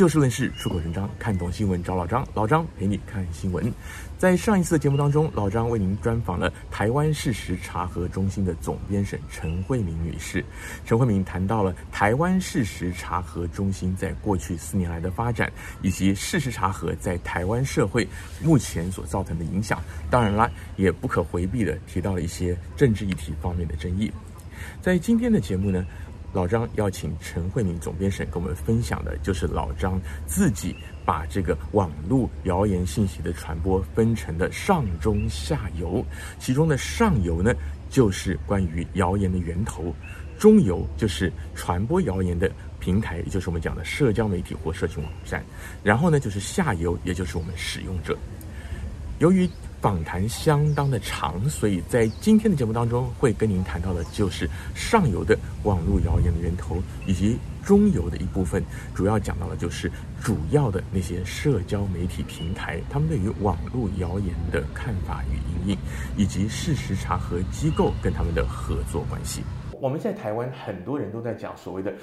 就事论事，出口成章，看懂新闻找老张，老张陪你看新闻。在上一次的节目当中，老张为您专访了台湾事实查核中心的总编审陈慧敏女士。陈慧敏谈到了台湾事实查核中心在过去四年来的发展，以及事实查核在台湾社会目前所造成的影响。当然啦，也不可回避的提到了一些政治议题方面的争议。在今天的节目呢，老张邀请陈慧敏总编审跟我们分享的，就是老张自己把这个网络谣言信息的传播分成的上中下游，其中的上游呢，就是关于谣言的源头；中游就是传播谣言的平台，也就是我们讲的社交媒体或社群网站；然后呢，就是下游，也就是我们使用者。由于访谈相当的长，所以在今天的节目当中会跟您谈到的就是上游的网络谣言的源头，以及中游的一部分，主要讲到的就是主要的那些社交媒体平台，他们对于网络谣言的看法与因应，以及事实查核机构跟他们的合作关系。我们在台湾很多人都在讲所谓的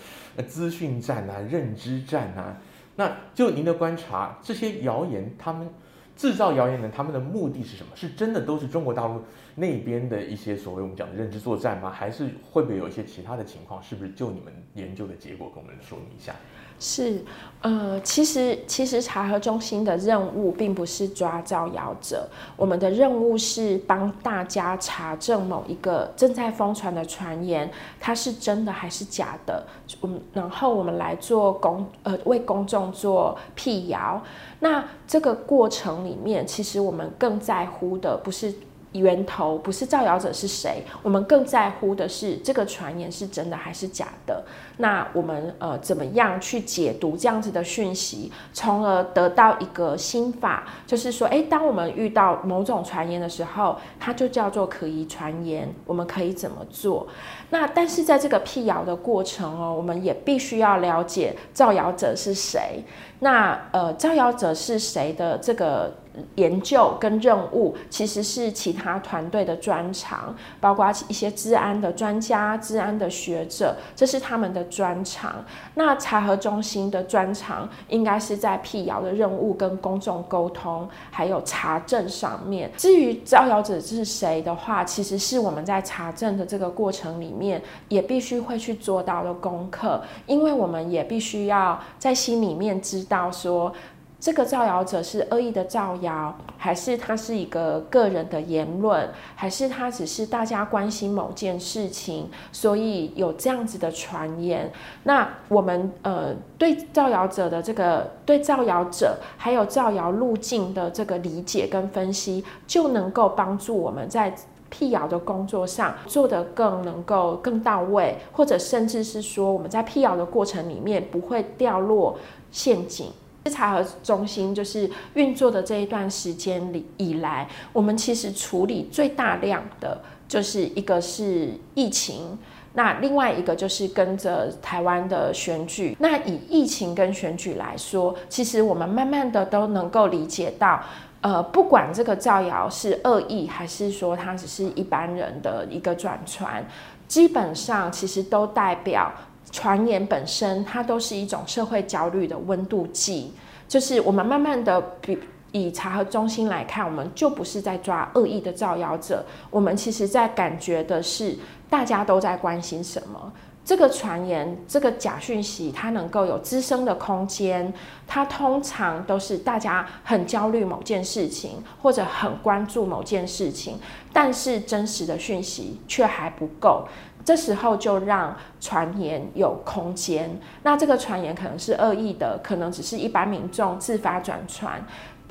资讯战啊、认知战啊，那就您的观察，这些谣言他们。制造谣言的他们的目的是什么？是真的都是中国大陆那边的一些所谓我们讲的认知作战吗？还是会不会有一些其他的情况？是不是就你们研究的结果跟我们说明一下？是，呃，其实其实查核中心的任务并不是抓造谣者，我们的任务是帮大家查证某一个正在疯传的传言，它是真的还是假的。我们然后我们来做公呃为公众做辟谣。那这个过程里面，其实我们更在乎的不是。源头不是造谣者是谁，我们更在乎的是这个传言是真的还是假的。那我们呃怎么样去解读这样子的讯息，从而得到一个心法，就是说，诶，当我们遇到某种传言的时候，它就叫做可疑传言，我们可以怎么做？那但是在这个辟谣的过程哦，我们也必须要了解造谣者是谁。那呃，造谣者是谁的这个研究跟任务，其实是其他团队的专长，包括一些治安的专家、治安的学者，这是他们的专长。那查核中心的专长，应该是在辟谣的任务跟公众沟通，还有查证上面。至于造谣者是谁的话，其实是我们在查证的这个过程里面，也必须会去做到的功课，因为我们也必须要在心里面知道说。这个造谣者是恶意的造谣，还是他是一个个人的言论，还是他只是大家关心某件事情，所以有这样子的传言？那我们呃对造谣者的这个对造谣者还有造谣路径的这个理解跟分析，就能够帮助我们在辟谣的工作上做得更能够更到位，或者甚至是说我们在辟谣的过程里面不会掉落陷阱。查和中心就是运作的这一段时间里以来，我们其实处理最大量的就是一个是疫情，那另外一个就是跟着台湾的选举。那以疫情跟选举来说，其实我们慢慢的都能够理解到，呃，不管这个造谣是恶意，还是说它只是一般人的一个转传，基本上其实都代表。传言本身，它都是一种社会焦虑的温度计。就是我们慢慢的比以查核中心来看，我们就不是在抓恶意的造谣者，我们其实在感觉的是大家都在关心什么。这个传言，这个假讯息，它能够有滋生的空间，它通常都是大家很焦虑某件事情，或者很关注某件事情，但是真实的讯息却还不够。这时候就让传言有空间，那这个传言可能是恶意的，可能只是一般民众自发转传，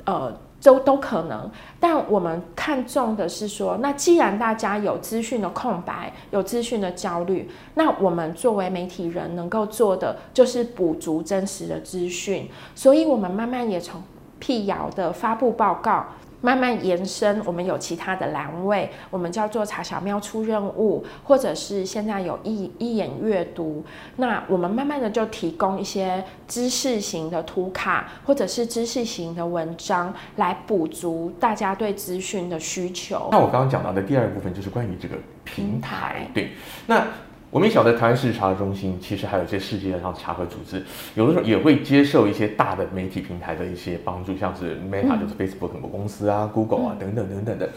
呃，都都可能。但我们看重的是说，那既然大家有资讯的空白，有资讯的焦虑，那我们作为媒体人能够做的就是补足真实的资讯。所以，我们慢慢也从辟谣的发布报告。慢慢延伸，我们有其他的栏位，我们叫做查小喵出任务，或者是现在有一一眼阅读，那我们慢慢的就提供一些知识型的图卡，或者是知识型的文章，来补足大家对资讯的需求。那我刚刚讲到的第二部分就是关于这个平台，平台对，那。我们也晓得台湾事实查核中心其实还有一些世界上查核组织，有的时候也会接受一些大的媒体平台的一些帮助，像是 Meta 就是 Facebook 很多公司啊、嗯、Google 啊等等等等的。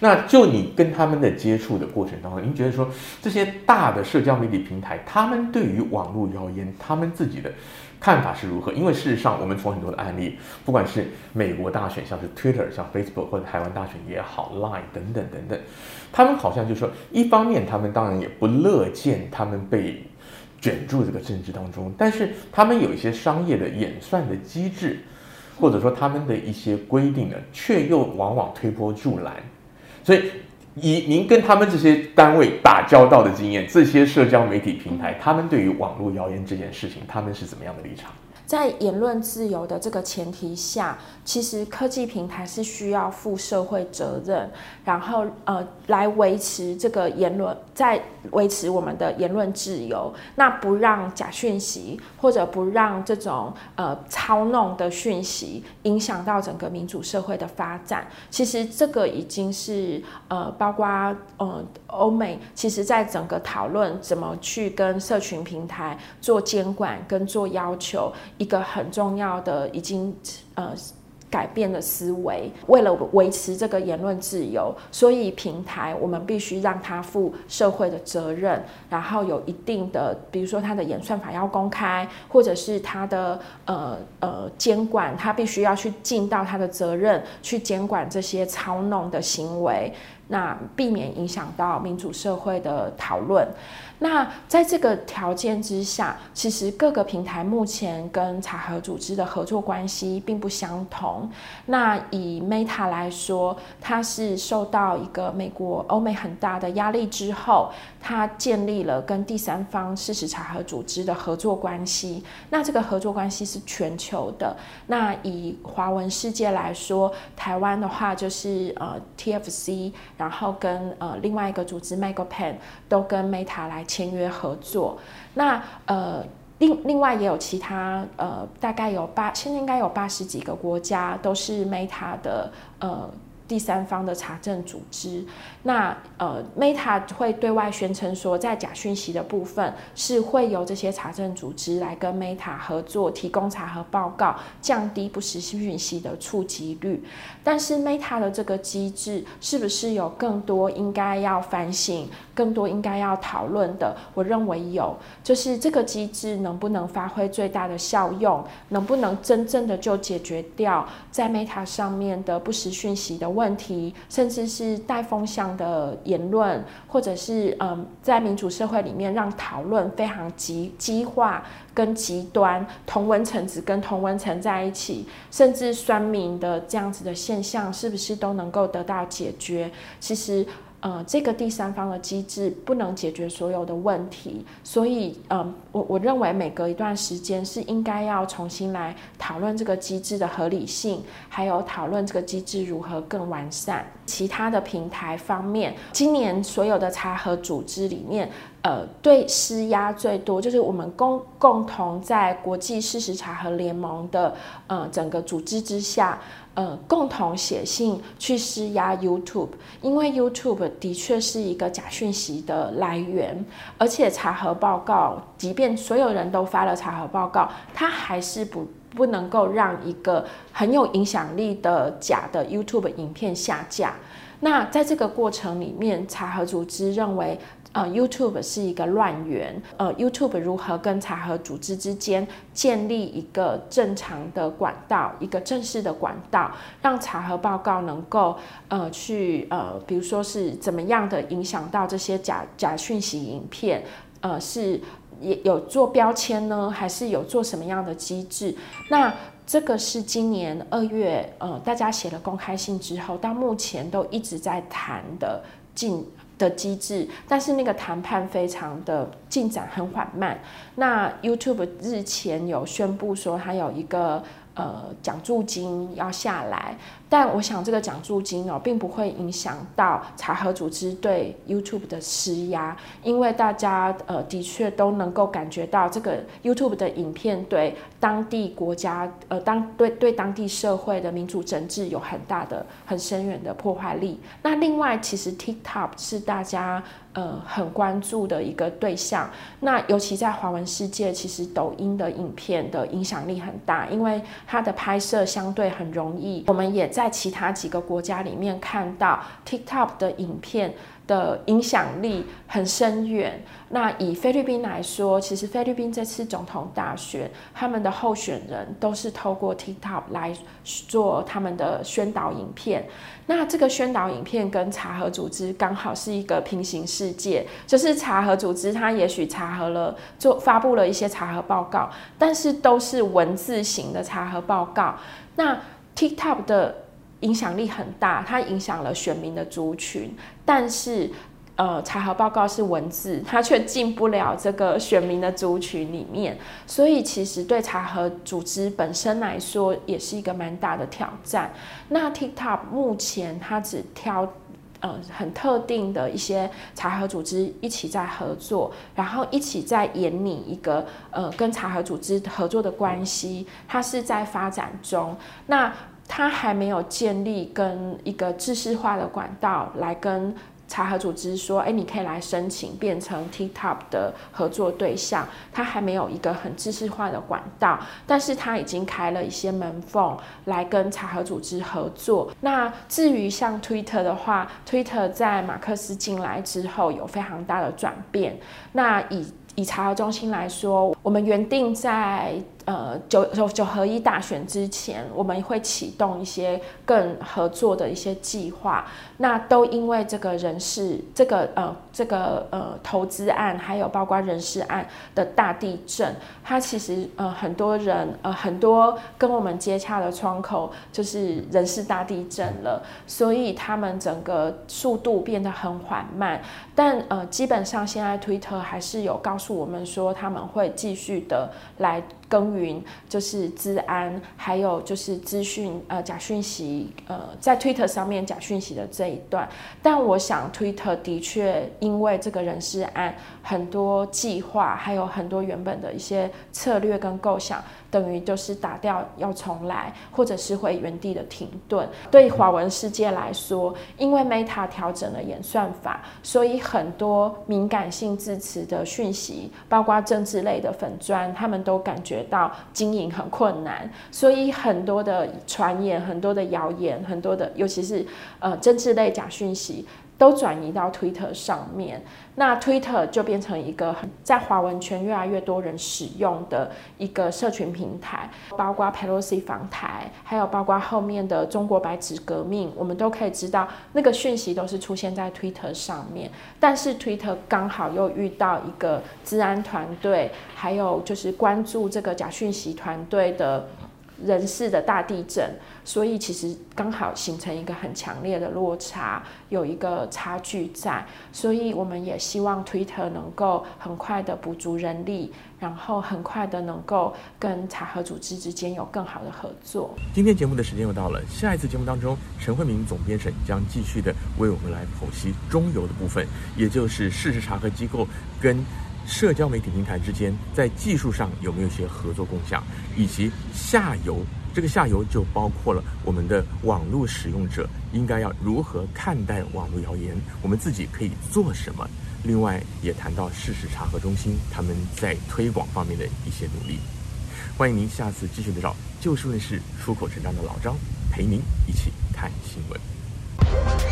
那就你跟他们的接触的过程当中，您觉得说这些大的社交媒体平台，他们对于网络谣言，他们自己的看法是如何？因为事实上，我们从很多的案例，不管是美国大选，像是 Twitter、像 Facebook 或者台湾大选也好，Line 等等等等，他们好像就说，一方面他们当然也不乐见他们被卷入这个政治当中，但是他们有一些商业的演算的机制，或者说他们的一些规定呢，却又往往推波助澜。所以，以您跟他们这些单位打交道的经验，这些社交媒体平台，他们对于网络谣言这件事情，他们是怎么样的立场？在言论自由的这个前提下，其实科技平台是需要负社会责任，然后呃来维持这个言论，在维持我们的言论自由，那不让假讯息或者不让这种呃操弄的讯息影响到整个民主社会的发展。其实这个已经是呃包括呃欧美，其实在整个讨论怎么去跟社群平台做监管跟做要求。一个很重要的，已经呃改变了思维。为了维持这个言论自由，所以平台我们必须让它负社会的责任，然后有一定的，比如说它的演算法要公开，或者是它的呃呃监管，它必须要去尽到它的责任，去监管这些操弄的行为，那避免影响到民主社会的讨论。那在这个条件之下，其实各个平台目前跟查核组织的合作关系并不相同。那以 Meta 来说，它是受到一个美国、欧美很大的压力之后，它建立了跟第三方事实查核组织的合作关系。那这个合作关系是全球的。那以华文世界来说，台湾的话就是呃 TFC，然后跟呃另外一个组织 MagoPen 都跟 Meta 来签约合作，那呃另另外也有其他呃大概有八，现在应该有八十几个国家都是 Meta 的呃。第三方的查证组织，那呃，Meta 会对外宣称说，在假讯息的部分是会由这些查证组织来跟 Meta 合作，提供查核报告，降低不实讯息的触及率。但是 Meta 的这个机制是不是有更多应该要反省、更多应该要讨论的？我认为有，就是这个机制能不能发挥最大的效用，能不能真正的就解决掉在 Meta 上面的不实讯息的问题？甚至是带风向的言论，或者是嗯，在民主社会里面让讨论非常激激化跟极端，同文层只跟同文层在一起，甚至酸民的这样子的现象，是不是都能够得到解决？其实。呃，这个第三方的机制不能解决所有的问题，所以，呃，我我认为每隔一段时间是应该要重新来讨论这个机制的合理性，还有讨论这个机制如何更完善。其他的平台方面，今年所有的查核组织里面，呃，对施压最多就是我们共共同在国际事实查核联盟的呃整个组织之下。呃，共同写信去施压 YouTube，因为 YouTube 的确是一个假讯息的来源，而且查核报告，即便所有人都发了查核报告，它还是不不能够让一个很有影响力的假的 YouTube 影片下架。那在这个过程里面，查核组织认为。呃，YouTube 是一个乱源。呃，YouTube 如何跟查核组织之间建立一个正常的管道，一个正式的管道，让查核报告能够呃去呃，比如说是怎么样的影响到这些假假讯息影片？呃，是也有做标签呢，还是有做什么样的机制？那这个是今年二月呃，大家写了公开信之后，到目前都一直在谈的进。的机制，但是那个谈判非常的进展很缓慢。那 YouTube 日前有宣布说，它有一个。呃，奖助金要下来，但我想这个奖助金哦，并不会影响到查核组织对 YouTube 的施压，因为大家呃的确都能够感觉到这个 YouTube 的影片对当地国家呃当对对当地社会的民主整治有很大的很深远的破坏力。那另外，其实 TikTok 是大家呃很关注的一个对象。那尤其在华文世界，其实抖音的影片的影响力很大，因为它的拍摄相对很容易。我们也在其他几个国家里面看到 TikTok 的影片。的影响力很深远。那以菲律宾来说，其实菲律宾这次总统大选，他们的候选人都是透过 TikTok 来做他们的宣导影片。那这个宣导影片跟查核组织刚好是一个平行世界，就是查核组织它也许查核了，做发布了一些查核报告，但是都是文字型的查核报告。那 TikTok 的影响力很大，它影响了选民的族群，但是，呃，查核报告是文字，它却进不了这个选民的族群里面，所以其实对查核组织本身来说，也是一个蛮大的挑战。那 TikTok 目前它只挑呃很特定的一些查核组织一起在合作，然后一起在演拟一个呃跟查核组织合作的关系，它是在发展中。那他还没有建立跟一个制式化的管道来跟查核组织说，哎，你可以来申请变成 TikTok 的合作对象。他还没有一个很制式化的管道，但是他已经开了一些门缝来跟查核组织合作。那至于像 Twitter 的话，Twitter 在马克思进来之后有非常大的转变。那以以查核中心来说，我们原定在呃，九九九合一大选之前，我们会启动一些更合作的一些计划。那都因为这个人事，这个呃，这个呃投资案，还有包括人事案的大地震，它其实呃很多人呃很多跟我们接洽的窗口就是人事大地震了，所以他们整个速度变得很缓慢。但呃基本上现在 Twitter 还是有告诉我们说，他们会继续的来。耕耘就是治安，还有就是资讯呃假讯息呃在 Twitter 上面假讯息的这一段，但我想 Twitter 的确因为这个人事案很多计划，还有很多原本的一些策略跟构想。等于就是打掉要重来，或者是会原地的停顿。对华文世界来说，因为 Meta 调整了演算法，所以很多敏感性字词的讯息，包括政治类的粉砖，他们都感觉到经营很困难。所以很多的传言、很多的谣言、很多的，尤其是呃政治类假讯息。都转移到 Twitter 上面，那 Twitter 就变成一个在华文圈越来越多人使用的一个社群平台，包括 Pelosi 访台，还有包括后面的中国白纸革命，我们都可以知道那个讯息都是出现在 Twitter 上面。但是 Twitter 刚好又遇到一个治安团队，还有就是关注这个假讯息团队的人事的大地震。所以其实刚好形成一个很强烈的落差，有一个差距在，所以我们也希望 Twitter 能够很快的补足人力，然后很快的能够跟查核组织之间有更好的合作。今天节目的时间又到了，下一次节目当中，陈慧明总编审将继续的为我们来剖析中游的部分，也就是事实查核机构跟社交媒体平台之间在技术上有没有一些合作共享，以及下游。这个下游就包括了我们的网络使用者应该要如何看待网络谣言，我们自己可以做什么。另外也谈到事实查核中心他们在推广方面的一些努力。欢迎您下次继续的找就事论事、出口成章的老张陪您一起看新闻。